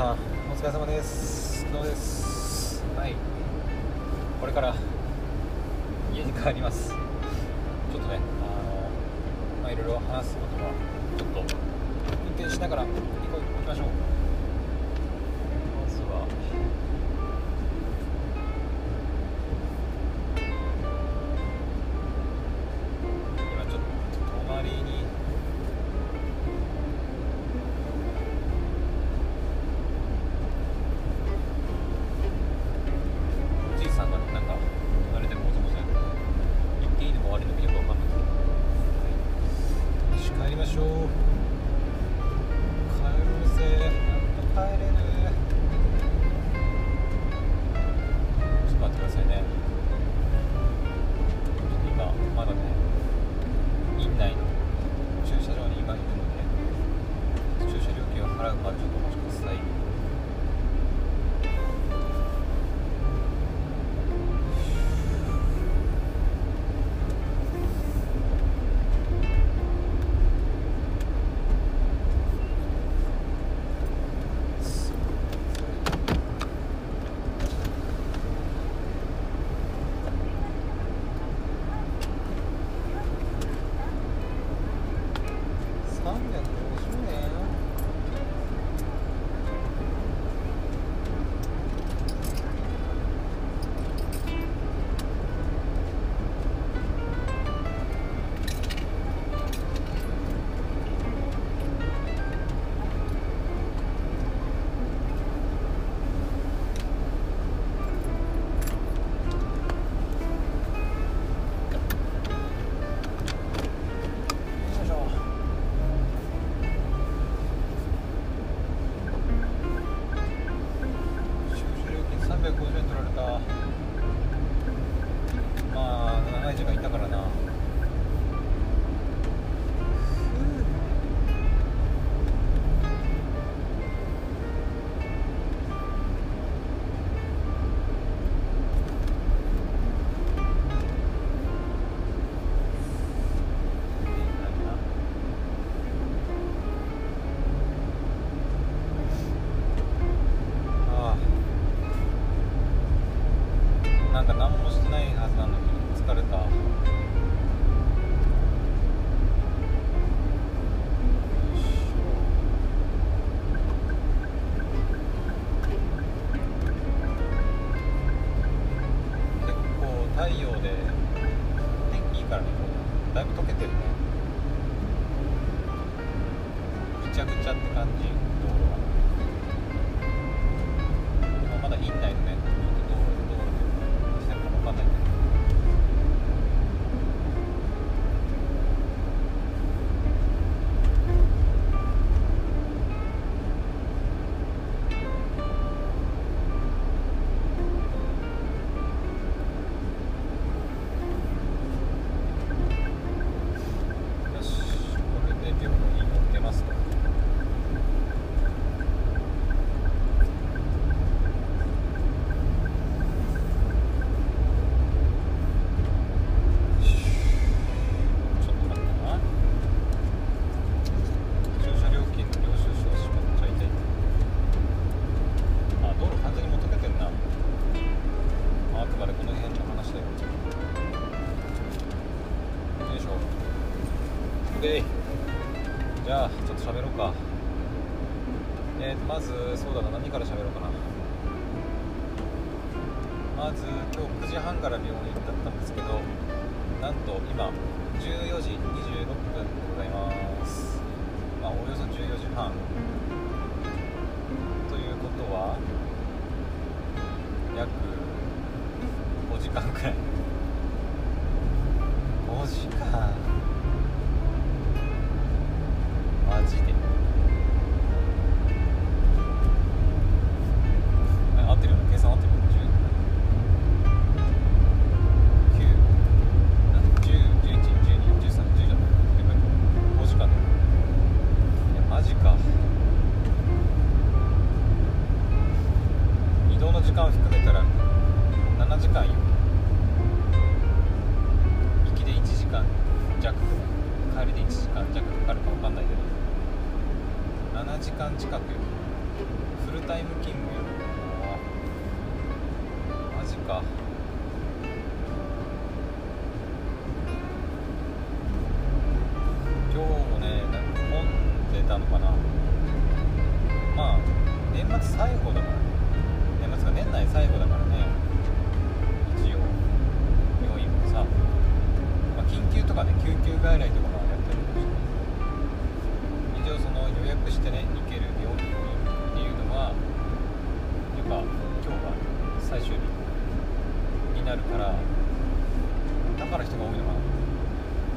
さんお疲れ様です。どうです？はい。これから家に帰ります。ちょっとねあのまあいろいろ話すことはちょっと運転しながら行きましょう。なんと今14時26分でございます。まあおよそ14時半。ということは約5時間くらい。5時間。修理になるからだから人が多いのかな。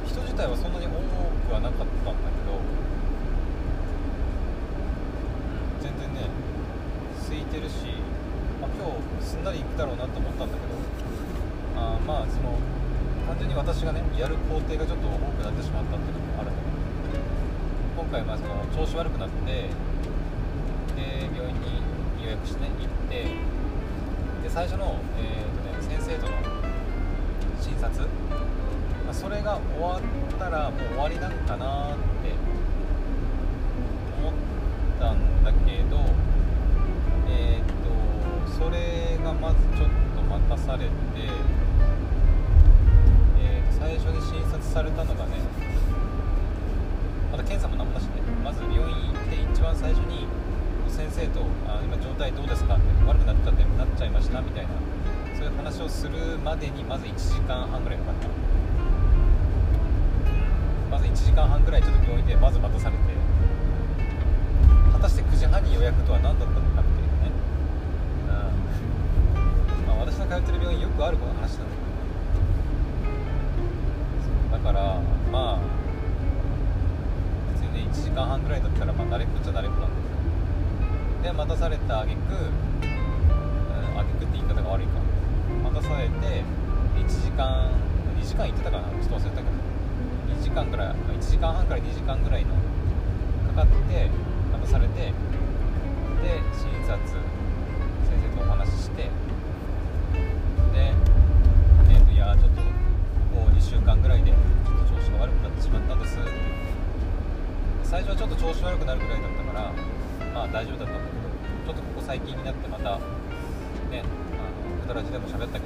人自体はそんなに多くはなかったんだけど、全然ね空いてるし、まあ、今日すんなり行くだろうなと思ったんだけどあまあその単純に私がねやる工程がちょっと多くなってしまったっていうのもあるんだけど今回まあその調子悪くなってで病院に予約して、ね、行って最初の、えーとね、先生との診察、まあ、それが終わったらもう終わりなんかなって思ったんだけどえっ、ー、とそれがまずちょっと待たされて、るまでにまず1時間半ぐらいかかった、まず1時間半ぐらいちょっと病院でまず待たされて果たして9時半に予約とは何だったのかっていうね、うん。まあ、私の通ってる病院よくあるこの話なんだけどだからまあ別にね1時間半ぐらいだったらまあ慣れっこっちゃ慣れっこなんだで待たされたあげくあげくって言い方が悪いか。待たされて1時間2時間行ってたかなちょっと忘れたけど。2時間ぐらい1時間半から2時間ぐらいのかかって待たされてで診察先生とお話ししてで、えーと、いやちょっとこう2週間ぐらいでちょっと調子が悪くなってしまったんです。って最初はちょっと調子悪くなるぐらいだったからまあ大丈夫だったんだけどちょっとここ最近になってまたねラジでも喋ったけど、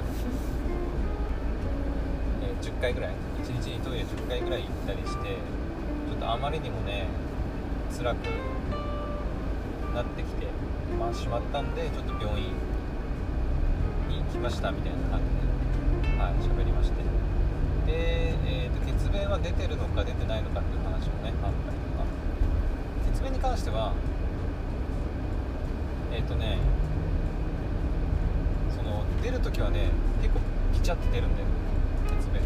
えー、10回ぐらい。1日にトイレ10回ぐらい行ったりしてちょっとあまりにもね辛くなってきてまあしまったんでちょっと病院に来ましたみたいな感じではい喋りまして。で、えーと、血便は出てるのか出てないのかっていう話をねあったりとか。血便に関してはえっ、ー、とね出る時はね結構ピチャって出るんだよ血便っ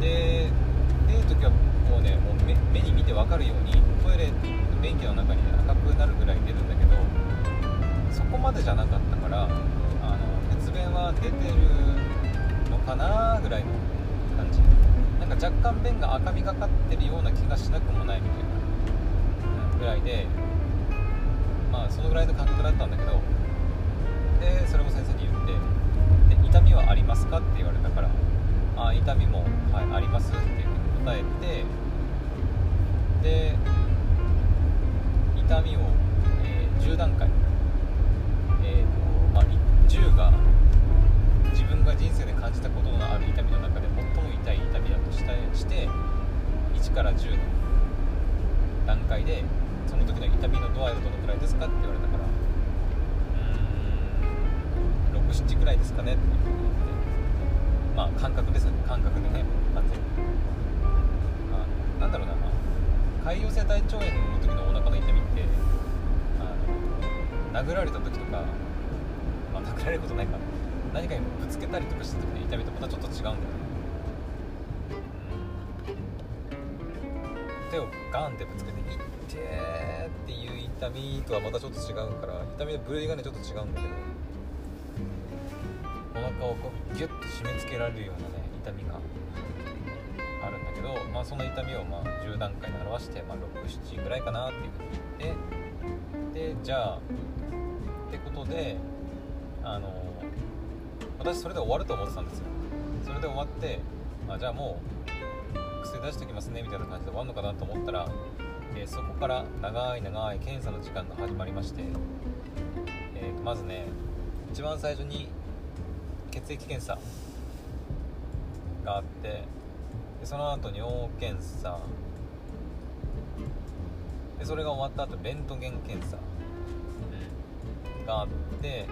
て。で出る時はもうねもう目目に見て分かるようにトイレ便器の中に赤くなるぐらい出るんだけどそこまでじゃなかったからあの血便は出てるのかなぐらいの感じ。なんか若干便が赤みがかってるような気がしなくもないみたいなぐらいでまあそのぐらいの感覚だったんだけどでそれも先生に言ってで痛みはありますかって言われたからあ痛みも、はい、ありますっていうふうに答えてで痛みを、えー、10段階、えーとまあ、10が自分が人生で感じたことのある痛みの中で最も痛い痛みだとしたして1から10の段階での時の痛みの度合いはどのくらいですかって言われたからうん67ぐらいですかねっていうふうに言ってまあ感覚ですよね。感覚でね完全にあなんだろうな潰瘍性大腸炎の時のお腹の痛みってあの殴られた時とかまあ殴られることないか。何かにぶつけたりとかした時の痛みとまたちょっと違うんだよね。手をガンってぶつけて「いってー」っていう痛みとはまたちょっと違うから痛みの部類がねちょっと違うんだけどお腹をこうギュッと締め付けられるようなね痛みがあるんだけど、まあ、その痛みをまあ10段階に表して、まあ、67ぐらいかなっていうふうに言ってでじゃあってことであの私それで終わると思ってたんですよ。それで終わってあじゃあもう薬出しておきますねみたいな感じで終わるのかなと思ったら、えー、そこから長い長い検査の時間が始まりまして、えー、まずね一番最初に血液検査があってでその後尿検査。でそれが終わった後レントゲン検査があって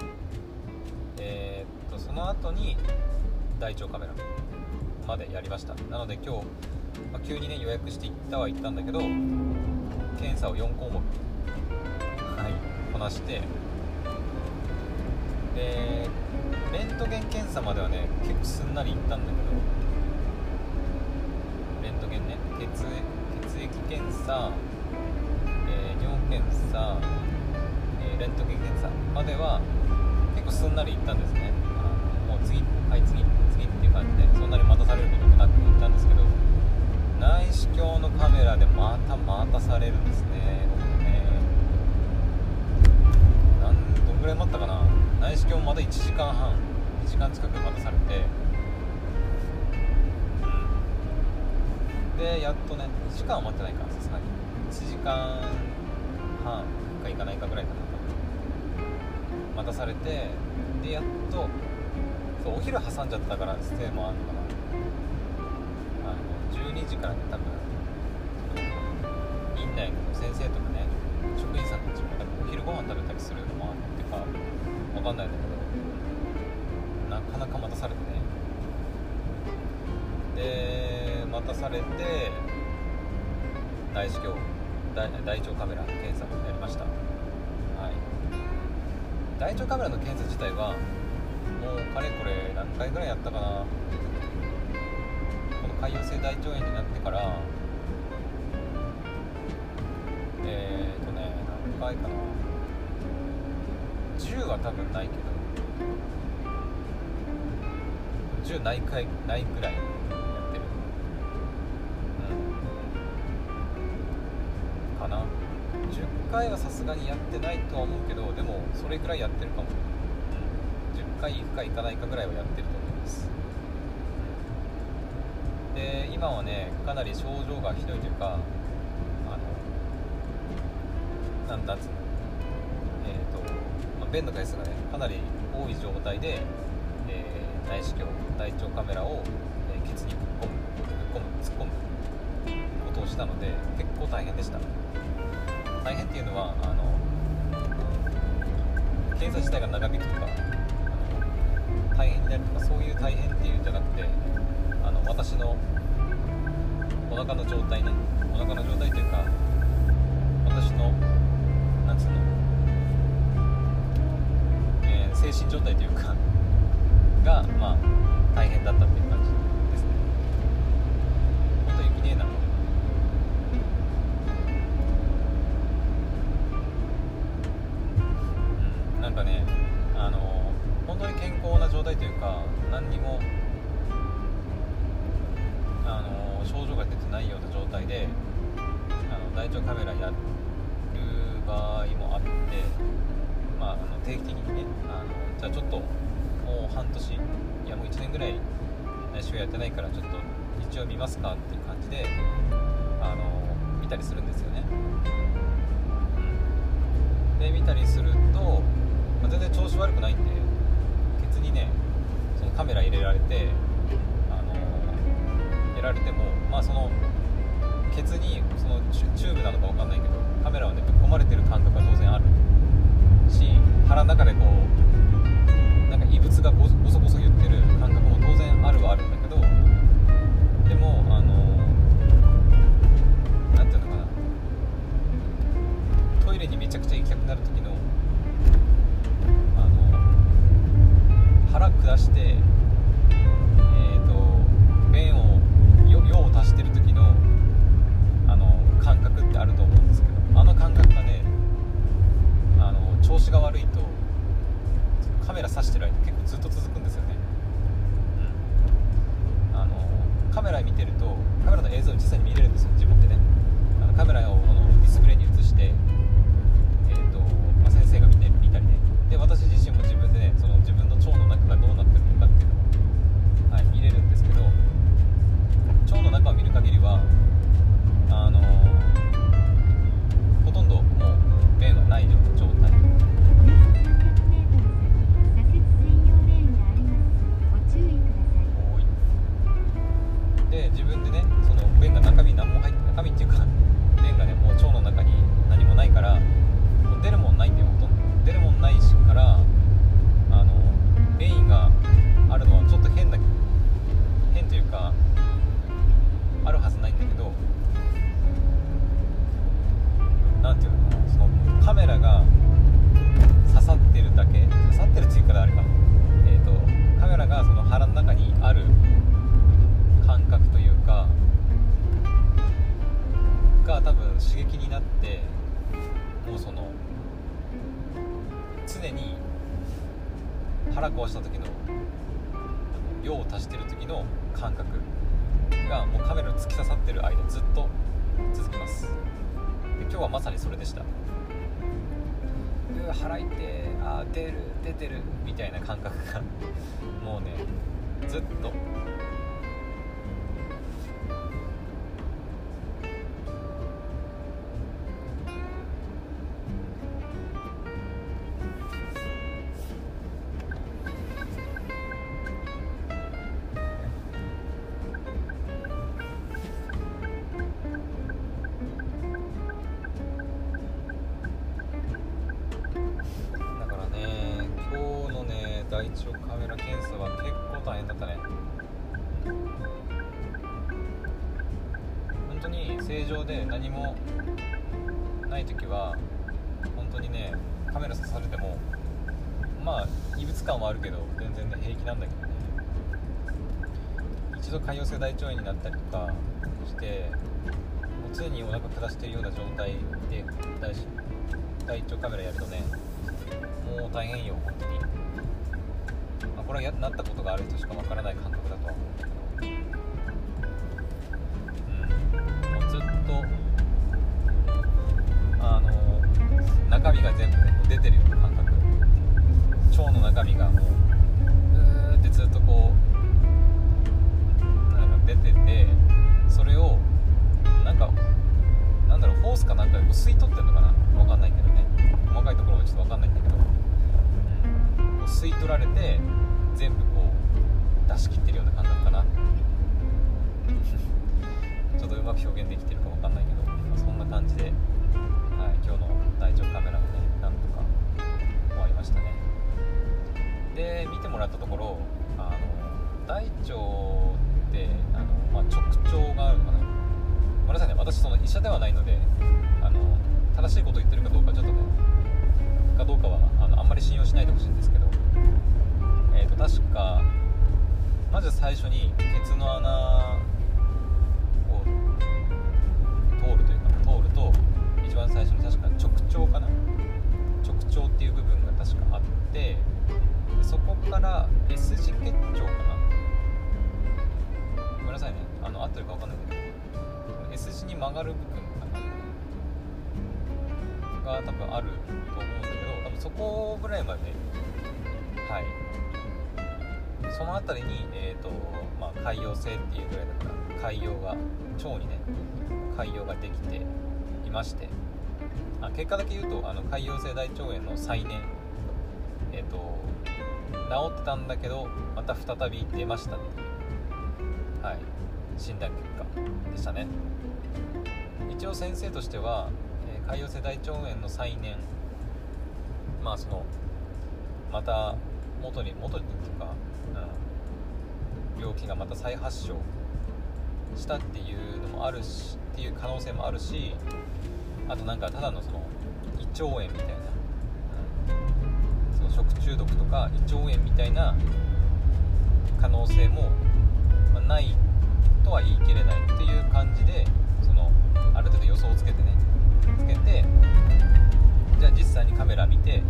えー、っとその後に大腸カメラまでやりました。なので今日まあ、急にね予約して行ったは行ったんだけど検査を4項目はいこなしてでレントゲン検査まではね結構すんなりいったんだけどレントゲンね血血液検査、えー、尿検査、えー、レントゲン検査までは結構すんなりいったんですね。もう次はい次次っていう感じでそんなに待たされることもなく行ったんですけど視鏡のカメラでまた待たされるんですね。僕ね何どんぐらい待ったかな。内視鏡もまた1時間半。2時間近く待たされて。でやっとね2時間は待ってないか。らさすがに。1時間半かいかないかぐらいかな待たされてでやっとそうお昼挟んじゃったからステイもあるのかな。12時からね多分院内の先生とかね職員さんたちも。多分お昼ご飯食べたりするのもあってか分かんないんだけどなかなか待たされてね。で待たされて内視鏡大大腸カメラ検査もやりました。はい。大腸カメラの検査自体はもうかれこれ何回ぐらいやったかな。潰瘍性大腸炎になってからえーとね何回かな。10は多分ないけど10ないかいないぐらいやってる。うん。かな。10回はさすがにやってないとは思うけどでもそれぐらいやってるかも。10回行くか行かないかぐらいはやってると思いますで今はねかなり症状がひどいというかあのなんだっつうの。えっ、と、まあ、便の回数がねかなり多い状態で、えー内視鏡大腸カメラを、えーケツにぶっ込むぶっ込む突っ込むことをしたので結構大変でした。大変っていうのはあの検査自体が長引くとか大変になるとかそういう大変っていうんじゃなくてあの私のお腹の状態ね。お腹の状態というか私のなんつうの、えー精神状態というかがまあ大変だったっていう感じ。刺激になってもうその常に腹壊した時の用を足してる時の感覚がもうカメラに突き刺さってる間ずっと続きます。で今日はまさにそれでした。うわ腹痛てあ出る出てる。みたいな感覚がもうねずっと常にお腹下してるような状態で大大腸カメラやるとねもう大変よ本当に、まあ、これはやなったことがある人しかわからない感覚だとは思う。んだけどうん。もうずっとあの中身が全部出てるような感覚。腸の中身がもううーってずっとこうなんか出ててそれをだろうホースかなんかでこう吸い取ってんのかなわかんないけどね。細かいところはちょっとわかんないんだけど、うん、こう吸い取られて全部こう出し切ってるような感覚かな。ちょっとうまく表現できてるかわかんないけど、まあそんな感じで、はい、今日の大腸カメラがねなんとか終わりましたね。で見てもらったところあの大腸私その医者ではないのであの正しいことを言ってるかどうかちょっとねかどうかはあのあんまり信用しないでほしいんですけどえっ、と確かまず最初にケツの穴を通るというか通ると一番最初に確か直腸かな？直腸っていう部分が確かあってそこから S 字結曲がる部分かなが多分あると思うんだけど多分そこぐらいまではい。その辺りに、えーとまあ、潰瘍性っていうぐらいだから潰瘍が腸にね潰瘍ができていましてあ結果だけ言うとあの潰瘍性大腸炎の再燃えっ、と治ってたんだけどまた再び出ましたってい。うはい診断結果でしたね。一応先生としては、えー潰瘍性大腸炎の再燃まあそのまた元に元にっていうか、うん、病気がまた再発症したっていうのもあるしっていう可能性もあるしあとなんかただのその胃腸炎みたいな、うん、その食中毒とか胃腸炎みたいな可能性も、まあないとは言い切れないっていう感じである程度予想をつけてね。つけてじゃあ実際にカメラ見て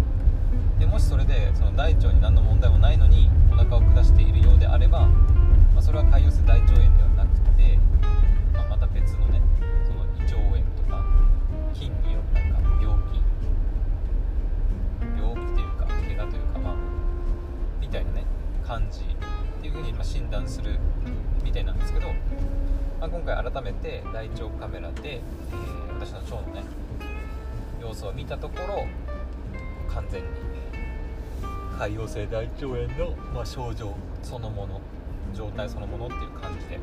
でもしそれでその大腸に何の問題もないのにお腹を下しているようであれば、まあ、それは潰瘍性大腸炎ではなくて、まあ、また別のねその胃腸炎とか菌によるなんか病気病気というか怪我というかまあみたいなね感じっていうふうにま診断するみたいなんですけど、まあ、今回改めて大腸カメラで、えー私の腸のね様子を見たところ完全に潰瘍性大腸炎の、まあ、症状そのもの状態そのものっていう感じで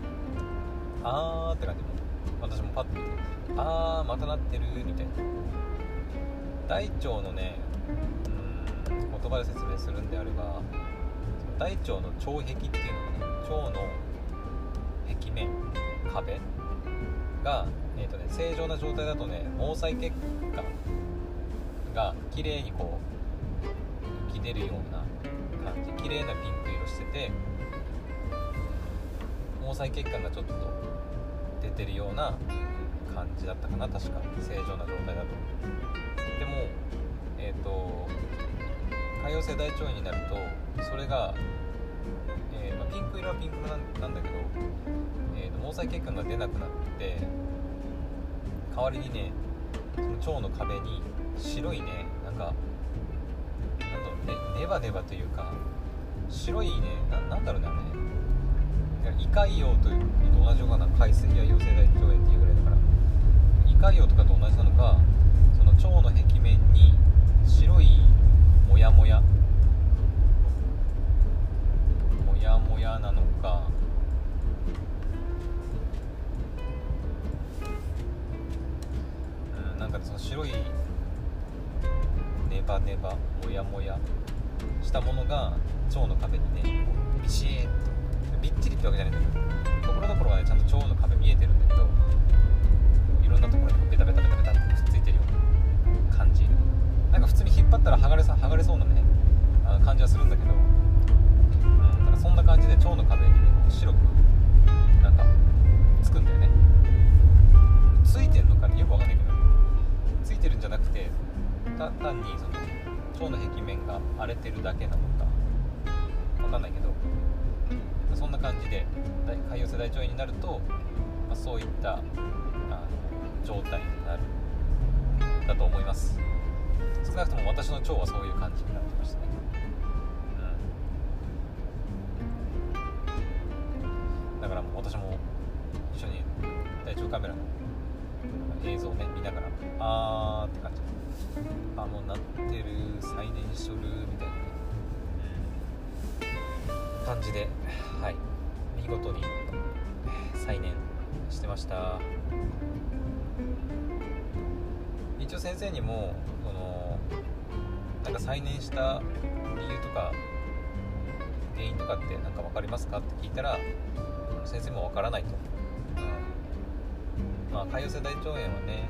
あーって感じで私もパッと見てあーまたなってるみたいな。大腸のねうん言葉で説明するんであれば大腸の腸壁っていうのがね腸の壁面壁が、えーとね、正常な状態だとね毛細血管が綺麗にこう浮き出るような感じ綺麗なピンク色してて毛細血管がちょっと出てるような感じだったかな確か。正常な状態だと。でもえっ、ー、と潰瘍性大腸炎になるとそれが、えー、まあ、ピンク色はピンク色なんだけど、毛細血管が出なくなって代わりにねその腸の壁に白いねなんかなんねネバネバというか白いねなんだろうねあれ。ね胃潰瘍と同じような海水や陽性大腸炎っていうぐらいだから。胃潰瘍とかと同じが腸の壁にねビシッとびっちりってわけじゃないんだけどところどころはねちゃんと腸の壁見えてるんだけどいろんなところにベタベタベタベタってくっついてるよ。うな感じなんか普通に引っ張ったら剥がれさ剥がれそうなねあの感じはするんだけど、うん、なんかそんな感じで腸の壁にね白くなんかつくんだよね。ついてんのかねよくわかんないけどついてるんじゃなくてた単にその腸の壁面が荒れてるだけなの。感じで潰瘍性大腸炎になると、まあ、そういったあの状態になるだと思います。少なくとも私の腸はそういう感じになってましたね、うん、だからもう私も一緒に大腸カメラの映像をね見ながらあーって感じ。あもうなってる最年少るみたいな感じで、はい、見事に再燃してました。一応先生にもそのなんか再燃した理由とか原因とかって何か分かりますかって聞いたら先生も分からないと、うん、まあ潰瘍性大腸炎はね、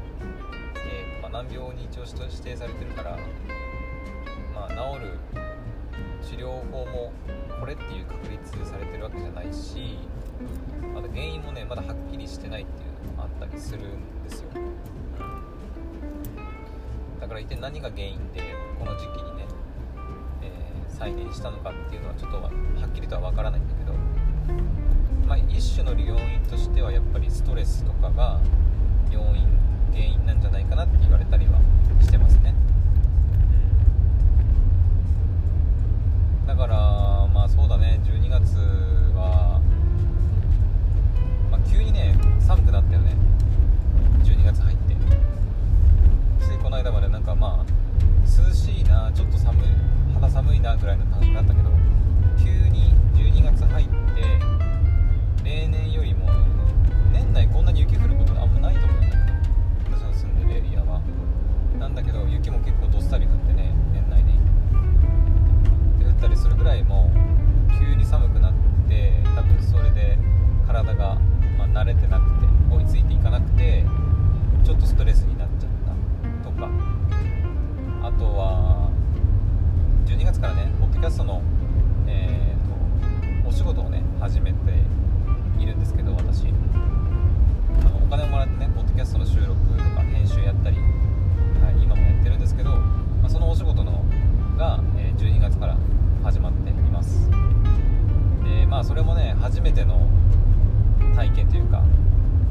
えーまあ、難病に一応指定されてるからまあ治る治療法もこれっていう確立されてるわけじゃないしまだ原因もねまだはっきりしてないっていうのもあったりするんですよ、だから一体何が原因でこの時期にね、えー、再燃したのかっていうのはちょっとはっきりとは分からないんだけどまあ一種の要因としてはやっぱりストレスとかが要因原因なんじゃないかなって言われたりはしてますね。りするぐらいも急に寒くなって多分それで体が、ま慣れてなくて追いついていかなくてちょっとストレスになっちゃったとか。あとは12月からねポッドキャストの、えーと、お仕事をね始めているんですけど私。あのお金をもらってねポッドキャストの収録とか編集やったり、はい、今もやってるんですけど、まあ、そのお仕事のが、え12月から始まっています。でまあそれもね初めての体験というか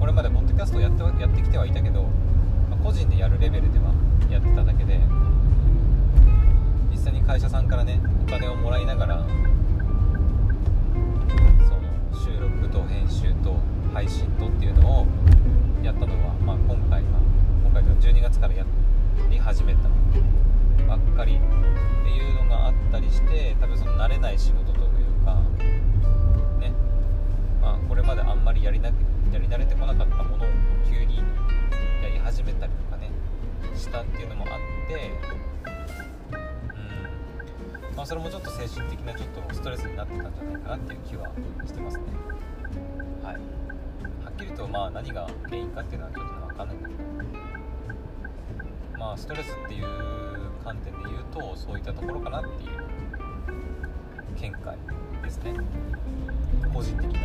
これまでポッドキャストやってやってきてはいたけど、まあ、個人でやるレベルではやってただけで実際に会社さんからねお金をもらいながらその収録と編集と配信とっていうのをやったのは、まあ、今回は今回は12月からやり始めたばっかりっていうのがあったりして多分その慣れない仕事というかねまあこれまであんまりやりなやり慣れてこなかったものを急にやり始めたりとかねしたっていうのもあってうん。まあそれもちょっと精神的なちょっとストレスになってたんじゃないかなっていう気はしてますね。はい。はっきりとまあ何が原因かっていうのはちょっと分かんないんだけど。まあストレスっていう観点で言うとそういったところかなっていう見解ですね。個人的な。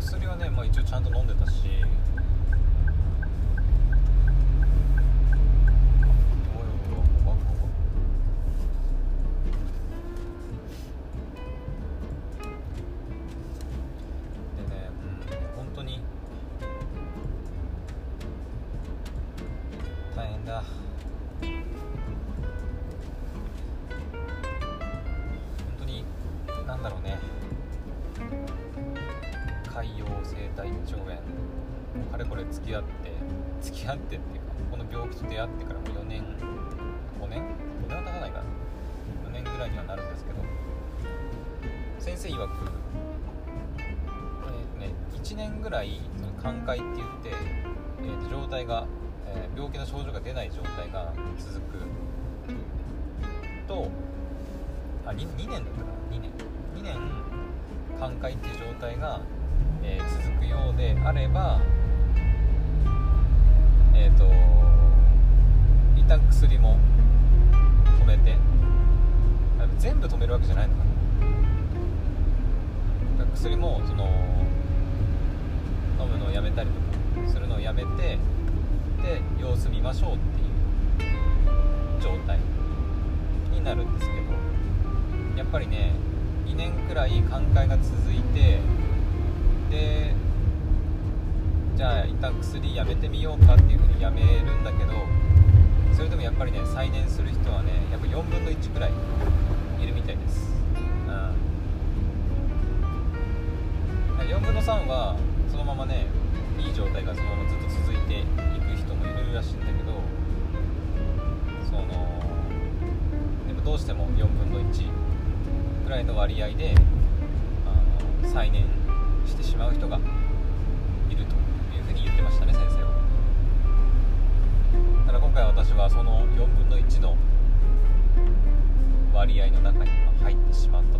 薬はね、まあ、まあ、一応ちゃんと飲んでたしたりとかするのをやめてで様子見ましょうっていう状態になるんですけどやっぱりね2年くらい寛解が続いてでじゃあ一旦薬やめてみようかっていうふうにやめるんだけどそれでもやっぱりね再燃する人はねやっぱ4分の1くらいいるみたいです、うん、4分の3はそのままねい状態がそのままずっと続いていく人もいるらしいんだけどそのでもどうしても4分の1くらいの割合であの再燃してしまう人がいるというふうに言ってましたね先生は。ただ今回私はその4分の1の割合の中に入ってしまった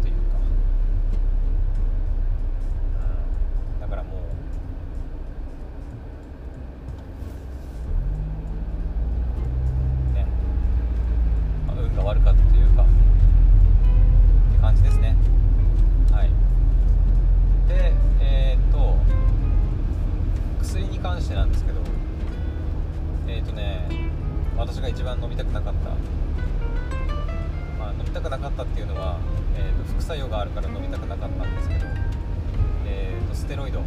えーと副作用があるから飲みたくなかったんですけどえーとステロイド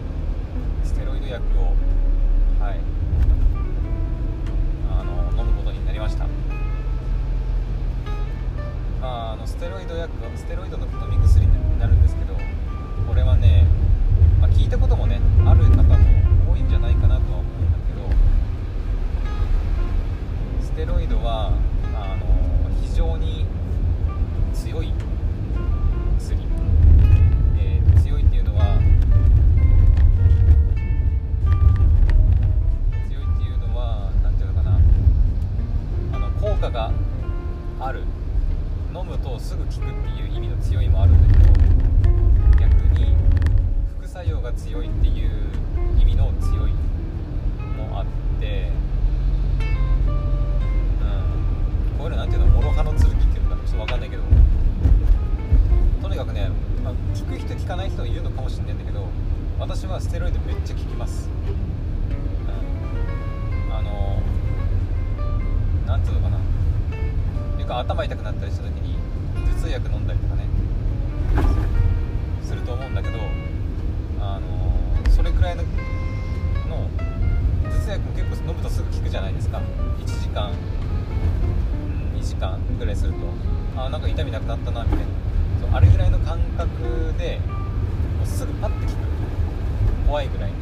ステロイド薬をはいあの飲むことになりました。まあ、あのステロイド薬はステロイドの飲み薬になるんですけどこれはね、まあ、聞いたこともねある方も多いんじゃないかなとは思うんだけどステロイドはあの非常に強いがある。飲むとすぐ効くっていう意味の強いもあるんだけど逆に副作用が強いっていう意味の強いもあってうん。こういうのなんていうの諸刃の剣っていうのかちょっと分かんないけどとにかくね、まあ、効く人効かない人がいるのかもしれないんだけど私はステロイドめっちゃ効きます、か頭痛くなったりした時に頭痛薬飲んだりとかねすると思うんだけどあのそれくらいのの頭痛薬も結構飲むとすぐ効くじゃないですか。1時間2時間ぐらいすると。あなんか痛みなくなったなみたいな。そうあれぐらいの感覚でもうすぐパッて効く。怖いぐらいに。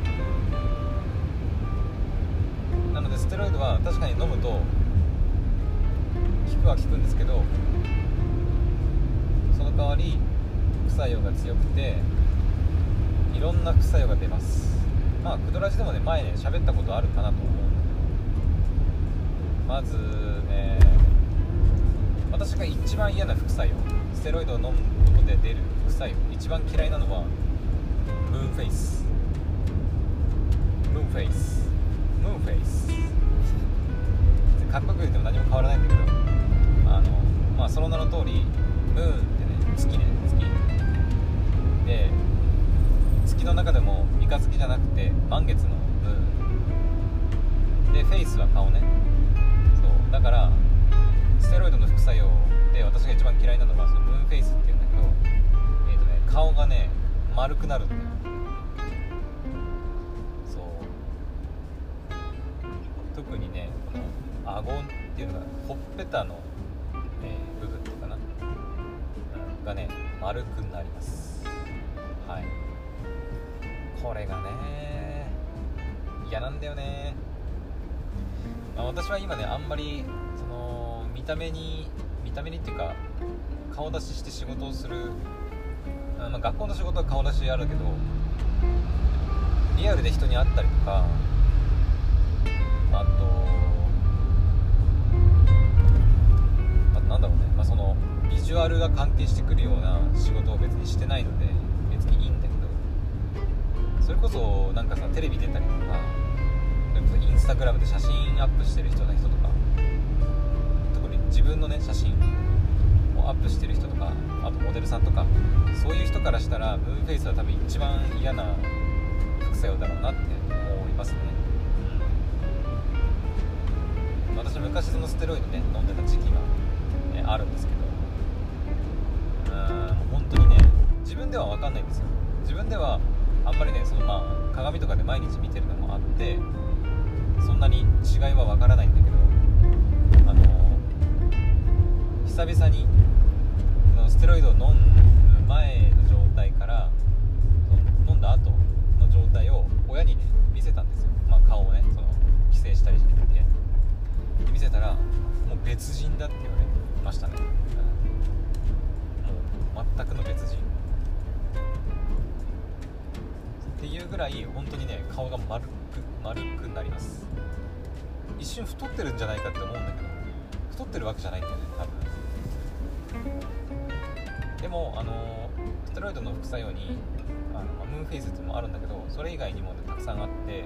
なのでステロイドは確かに飲むと効くは効くんですけどその代わり副作用が強くていろんな副作用が出ます。まあクドラジでもね前ね喋ったことあるかなと思う。んだけどまずね私が一番嫌な副作用ステロイドを飲むことで出る副作用一番嫌いなのはムーンフェイス。ムーンフェイス。ムーンフェイス。かっこよく言っても何も変わらないんだけど。あのまあその名の通りムーンってね月ね月。で月の中でも三日月じゃなくて満月のムーン。でフェイスは顔ね。そう。だからステロイドの副作用で私が一番嫌いなのがそのムーンフェイスっていうんだけど、えーとね、顔がね丸くなるんだよ。そう。特にねこの顎っていうのがほっぺたの、ね丸くなります。はい。これがね嫌なんだよね、まあ、私は今ねあんまりその見た目に見た目にっていうか顔出しして仕事をする、まあ、学校の仕事は顔出しあるけどリアルで人に会ったりとかあとビジュアルが関係してくるような仕事を別にしてないので別にいいんだけど。それこそなんかさテレビ出たりとかそれこそインスタグラムで写真アップしてる人の人とか特に自分のね写真をアップしてる人とかあとモデルさんとかそういう人からしたらムーンフェイスは多分一番嫌な副作用だろうなって思いますね、私昔そのステロイドね飲んでた時期が、ね、あるんですけどでは分かんないんですよ。自分ではあんまりねそのまあ鏡とかで毎日見てるのもあってそんなに違いは分からないんだけどあの久々にステロイドを飲む前の状態から飲んだ後の状態を親にね見せたんですよ、まあ、顔をねその帰省したりしてみて見せたらもう別人だって言われましたね、うん、もう全くの別人。いうぐらい本当にね顔が丸く丸くなります。一瞬太ってるんじゃないかって思うんだけど太ってるわけじゃないんだよね多分。でもあのステロイドの副作用にあの、ムーンフェイスってもあるんだけどそれ以外にも、ね、たくさんあって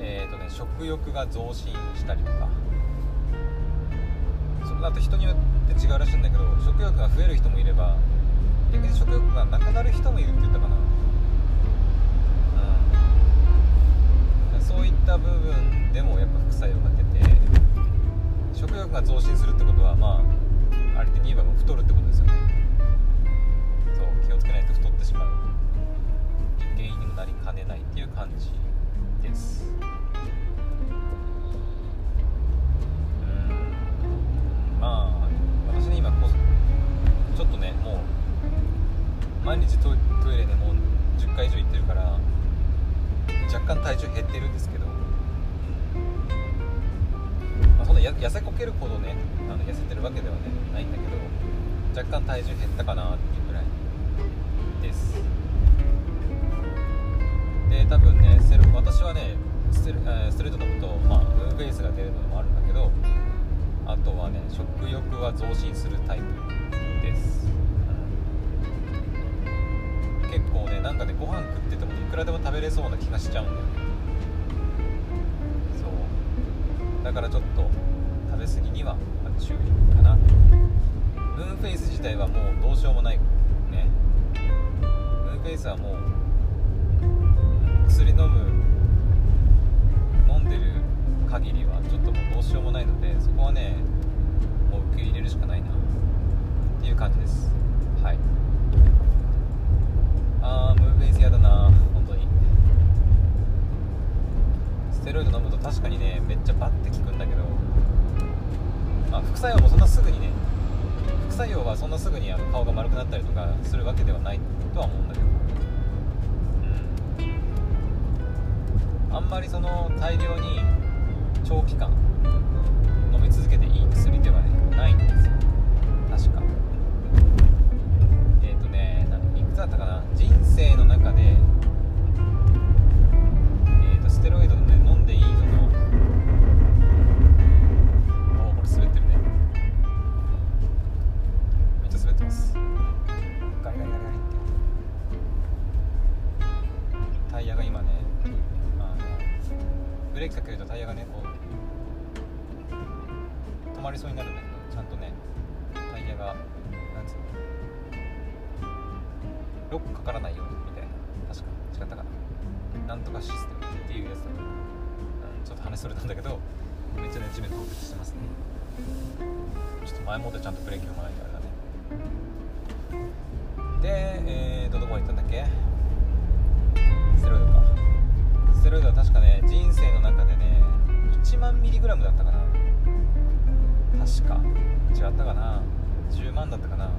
えっ、ー、とね食欲が増進したりとかそれだと人によって違うらしいんだけど食欲が増える人もいれば逆に食欲がなくなる人もいるって言ったかな。そういった部分でもやっぱ副作用が出て食欲が増進するってことはまああれで言えばもう太るってことですよね。そう気をつけないと太ってしまう。原因にもなりかねないっていう感じです。うん。まあ私ね今こちょっとねもう毎日トイレでもう10回以上行ってるから若干体重減ってるんですけど、まあ、そんな痩せこけるほどねあの痩せてるわけでは、ね、ないんだけど若干体重減ったかなっていうぐらいです。で多分ねセル私はねステルストレート飲むと、まあ、ムーベースが出るのもあるんだけどあとはね食欲は増進するタイプです、結構ねなんかねご飯食っててもいくらでも食べれそうな気がしちゃうんだよね。そう。だからちょっと食べ過ぎには注意かな。ムーンフェイス自体はもうどうしようもないね。ムーンフェイスはもう薬飲む飲んでる限りはちょっともうどうしようもないのでそこはねもう受け入れるしかないな。っていう感じです。はい。ムーンフェイス嫌だな本当に。ステロイド飲むと確かにねめっちゃバッて効くんだけど。まあ、副作用もそんなすぐにね副作用はそんなすぐにあの顔が丸くなったりとかするわけではないとは思うんだけど、うん、あんまりその大量に長期間飲み続けていい薬では、ないんです生の中で、えーと、ステロイドね飲んでいいぞのおこれ滑ってるね。めっちゃ滑ってます。ガリガリガリガリって。タイヤが今ねあのブレーキかけるとタイヤがねこう止まりそうになるんだけどちゃんとねタイヤがなんつうのロックかからないようにみたいな確か。違ったかななんとかシステムっていうやつだった。かな、うん、ちょっと話それたんだけどめっちゃね地面凍結してますね。ちょっと前もってちゃんとブレーキ踏まないとあれだね。でえーとどこまで行ったんだっけ？ステロイドか。ステロイドは確かね人生の中でね1万ミリグラムだったかな。確か。違ったかな。10万だったかな。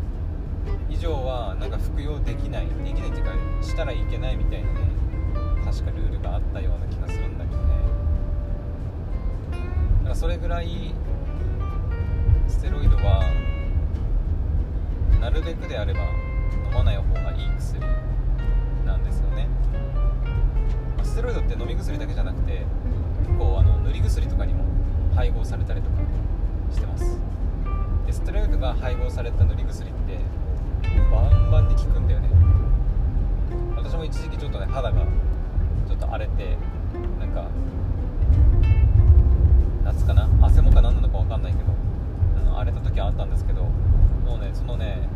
以上はなんか服用できないできないっていうかしたらいけないみたいなね確かルールがあったような気がするんだけどね。だからそれぐらいステロイドはなるべくであれば飲まない方がいい薬なんですよね。ステロイドって飲み薬だけじゃなくて結構あの塗り薬とかにも配合されたりとかしてます。でステロイドが配合された塗り薬バンバンに効くんだよね。私も一時期ちょっとね肌がちょっと荒れてなんか夏かな？汗もか何なのか分かんないけど、うん、荒れた時はあったんですけどもうねそのね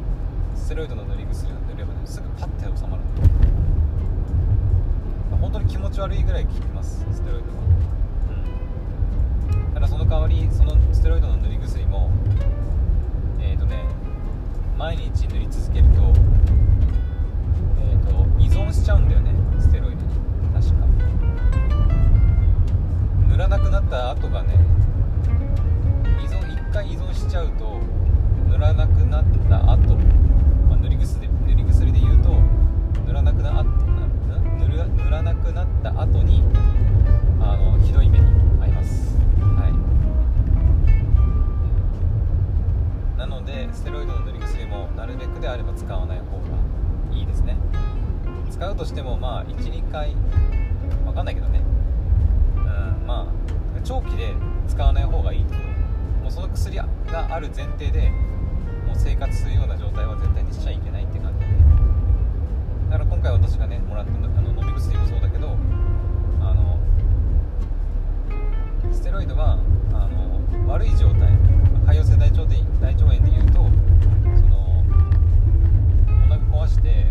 ステロイドの塗り薬を塗ればねすぐパッて収まる本当に気持ち悪いぐらい効きますステロイドは。うん。ただその代わりそのステロイドの塗り薬もえっ、ー、とね毎日塗り続けると,、えーと、依存しちゃうんだよね。ステロイドに。確か。塗らなくなった後がね依存1回依存しちゃうと塗らなくなった後、まあ、塗り薬で塗り薬で言うと塗らなくな塗塗らなくなった後にあのひどい目にステロイドの塗り薬もなるべくであれば使わない方がいいですね。使うとしてもまあ12回わかんないけどね。うんまあ長期で使わない方がいいともうその薬がある前提でもう生活するような状態は絶対にしちゃいけないって感じで。だから今回私がねもらったあの飲み薬もそうだけどあのステロイドはあの悪い状態。潰瘍性大腸大腸炎でいうとそのお腹壊して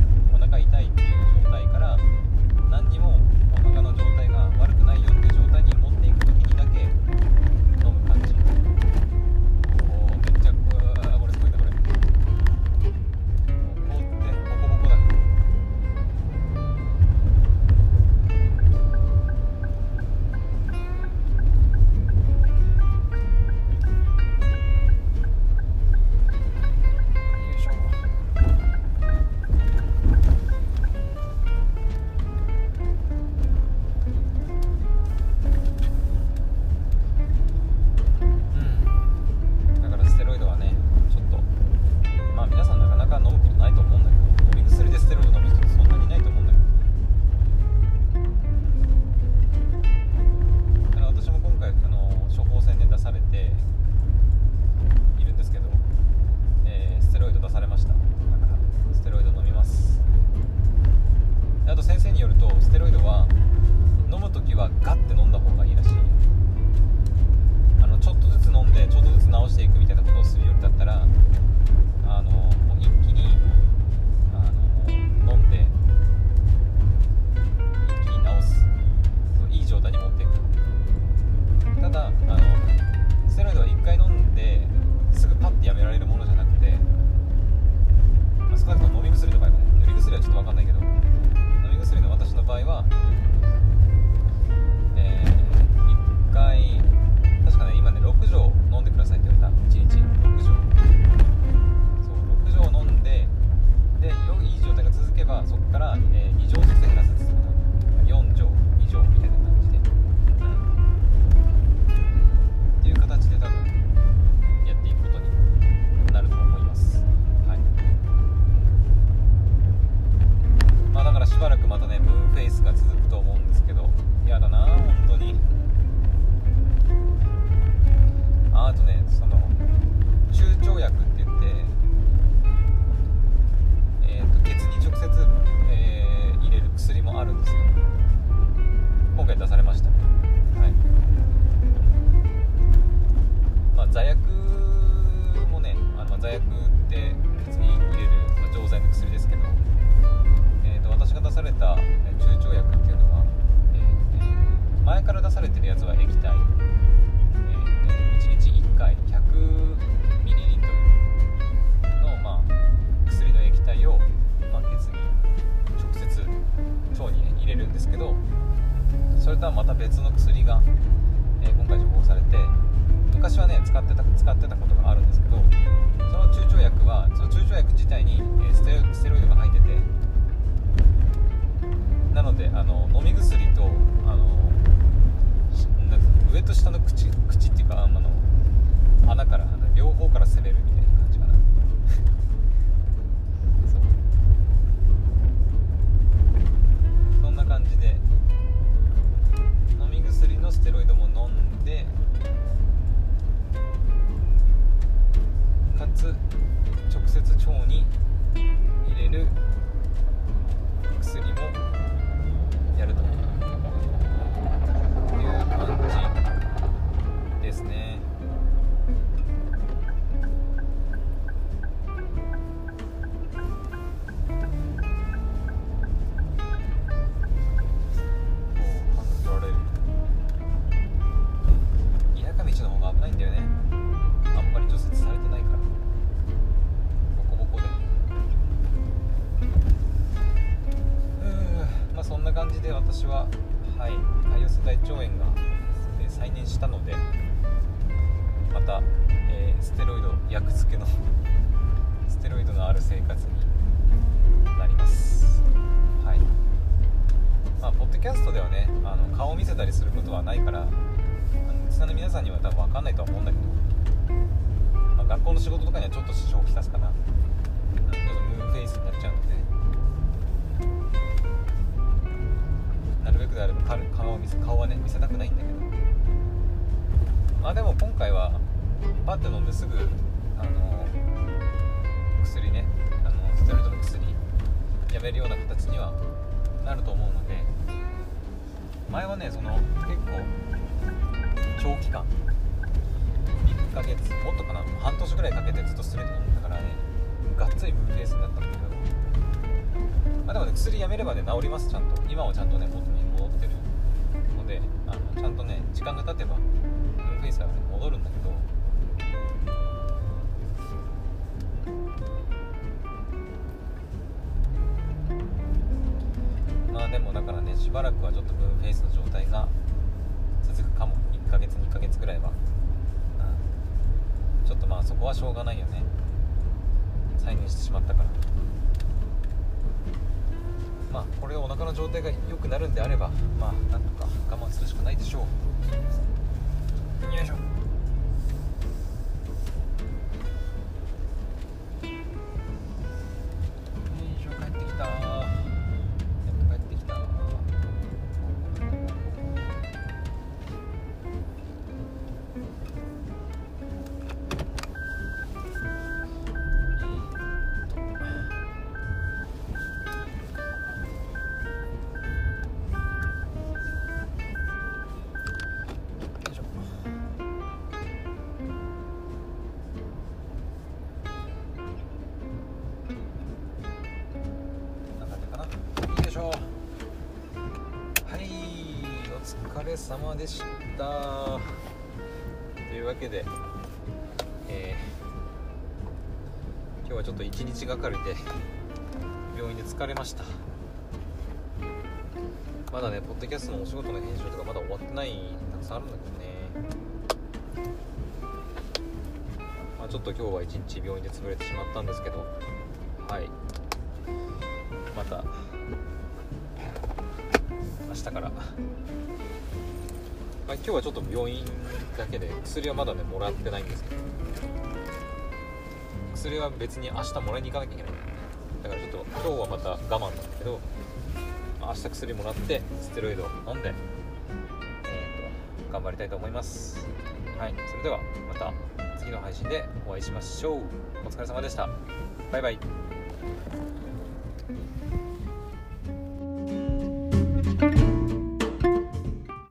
今回はパッて飲んですぐあの薬ねあのステロイドの薬やめるような形にはなると思うので前はねその結構長期間1ヶ月もっとかな半年ぐらいかけてずっとストレート飲んでたからねがっつりムーンフェイスになったんだけどまあでもね薬やめればね治りますちゃんと。今はちゃんとね元に戻ってるのであのちゃんとね時間が経てばムーンフェイスは、ね、戻るんだけど。まあでもだからねしばらくはちょっとムーンフェイスの状態が続くかも。1ヶ月2ヶ月ぐらいは。うん。ちょっとまあそこはしょうがないよね。再燃してしまったから。まあこれお腹の状態が良くなるんであればまあなんとか我慢するしかないでしょう。よいし様でしたというわけで、えー今日はちょっと一日がかりで病院で疲れましたまだね、ポッドキャストのお仕事の編集とかまだ終わってないたくさんあるんだけどね。まあ、ちょっと今日は一日病院で潰れてしまったんですけど、はい。また、明日から、今日はちょっと病院だけで薬はまだね、もらってないんですけど、薬は別に明日もらいに行かなきゃいけない。だからちょっと今日はまた我慢なんだけど、明日薬もらってステロイドを飲んで、えー、と頑張りたいと思います。はい。それではまた次の配信でお会いしましょう。お疲れ様でした。バイバイ。